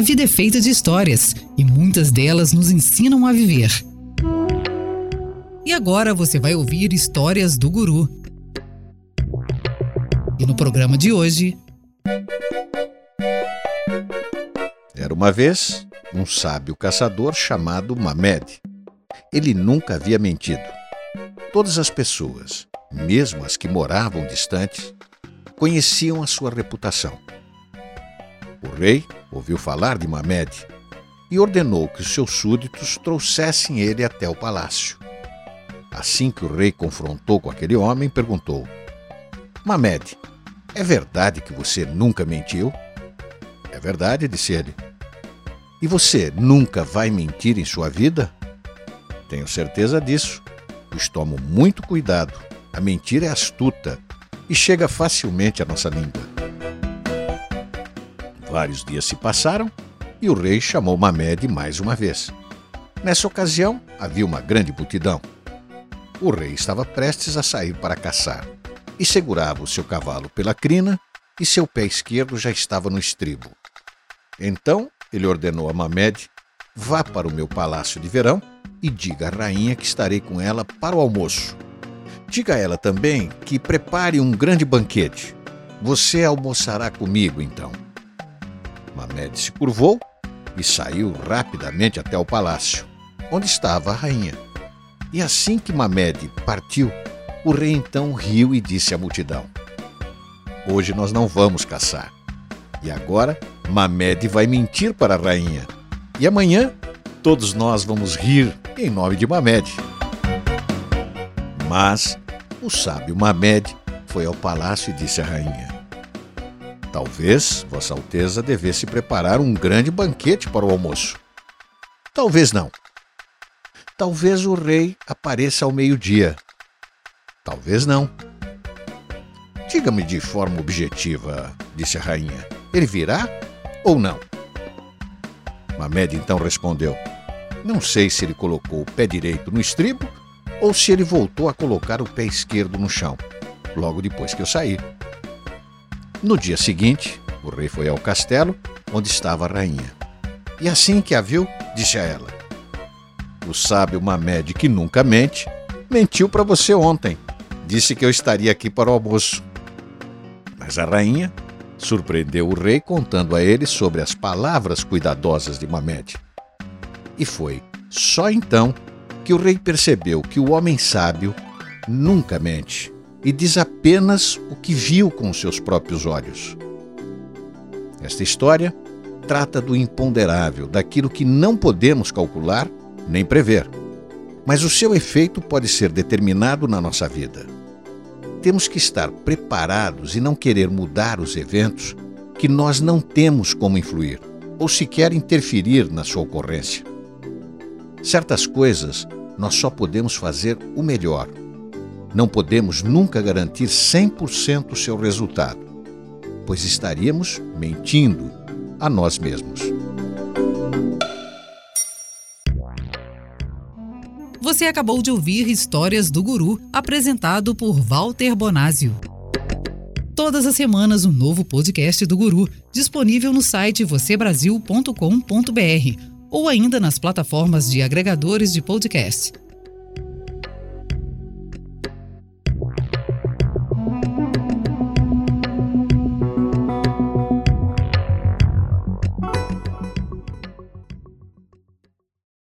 A vida é feita de histórias e muitas delas nos ensinam a viver. E agora você vai ouvir histórias do Guru. E no programa de hoje. Era uma vez um sábio caçador chamado Mamed. Ele nunca havia mentido. Todas as pessoas, mesmo as que moravam distantes, conheciam a sua reputação. O rei ouviu falar de Mamed e ordenou que os seus súditos trouxessem ele até o palácio. Assim que o rei confrontou com aquele homem, perguntou: Mamed, é verdade que você nunca mentiu? É verdade, disse ele. E você nunca vai mentir em sua vida? Tenho certeza disso, pois tomo muito cuidado. A mentira é astuta e chega facilmente à nossa língua. Vários dias se passaram e o rei chamou Mamed mais uma vez. Nessa ocasião, havia uma grande multidão. O rei estava prestes a sair para caçar e segurava o seu cavalo pela crina e seu pé esquerdo já estava no estribo. Então ele ordenou a Mamed: Vá para o meu palácio de verão e diga à rainha que estarei com ela para o almoço. Diga a ela também que prepare um grande banquete. Você almoçará comigo, então. Mamed se curvou e saiu rapidamente até o palácio, onde estava a rainha. E assim que Mamed partiu, o rei então riu e disse à multidão: Hoje nós não vamos caçar. E agora Mamed vai mentir para a rainha. E amanhã todos nós vamos rir em nome de Mamed. Mas o sábio Mamed foi ao palácio e disse à rainha: Talvez Vossa Alteza devesse preparar um grande banquete para o almoço. Talvez não. Talvez o rei apareça ao meio-dia. Talvez não. Diga-me de forma objetiva, disse a rainha. Ele virá ou não? Mamed então respondeu: Não sei se ele colocou o pé direito no estribo ou se ele voltou a colocar o pé esquerdo no chão, logo depois que eu saí. No dia seguinte, o rei foi ao castelo onde estava a rainha. E assim que a viu, disse a ela: O sábio Mamed, que nunca mente, mentiu para você ontem. Disse que eu estaria aqui para o almoço. Mas a rainha surpreendeu o rei contando a ele sobre as palavras cuidadosas de Mamed. E foi só então que o rei percebeu que o homem sábio nunca mente e diz apenas o que viu com seus próprios olhos. Esta história trata do imponderável, daquilo que não podemos calcular nem prever, mas o seu efeito pode ser determinado na nossa vida. Temos que estar preparados e não querer mudar os eventos que nós não temos como influir ou sequer interferir na sua ocorrência. Certas coisas nós só podemos fazer o melhor não podemos nunca garantir 100% o seu resultado, pois estaríamos mentindo a nós mesmos. Você acabou de ouvir Histórias do Guru, apresentado por Walter Bonásio. Todas as semanas, um novo podcast do Guru, disponível no site vocêbrasil.com.br ou ainda nas plataformas de agregadores de podcast.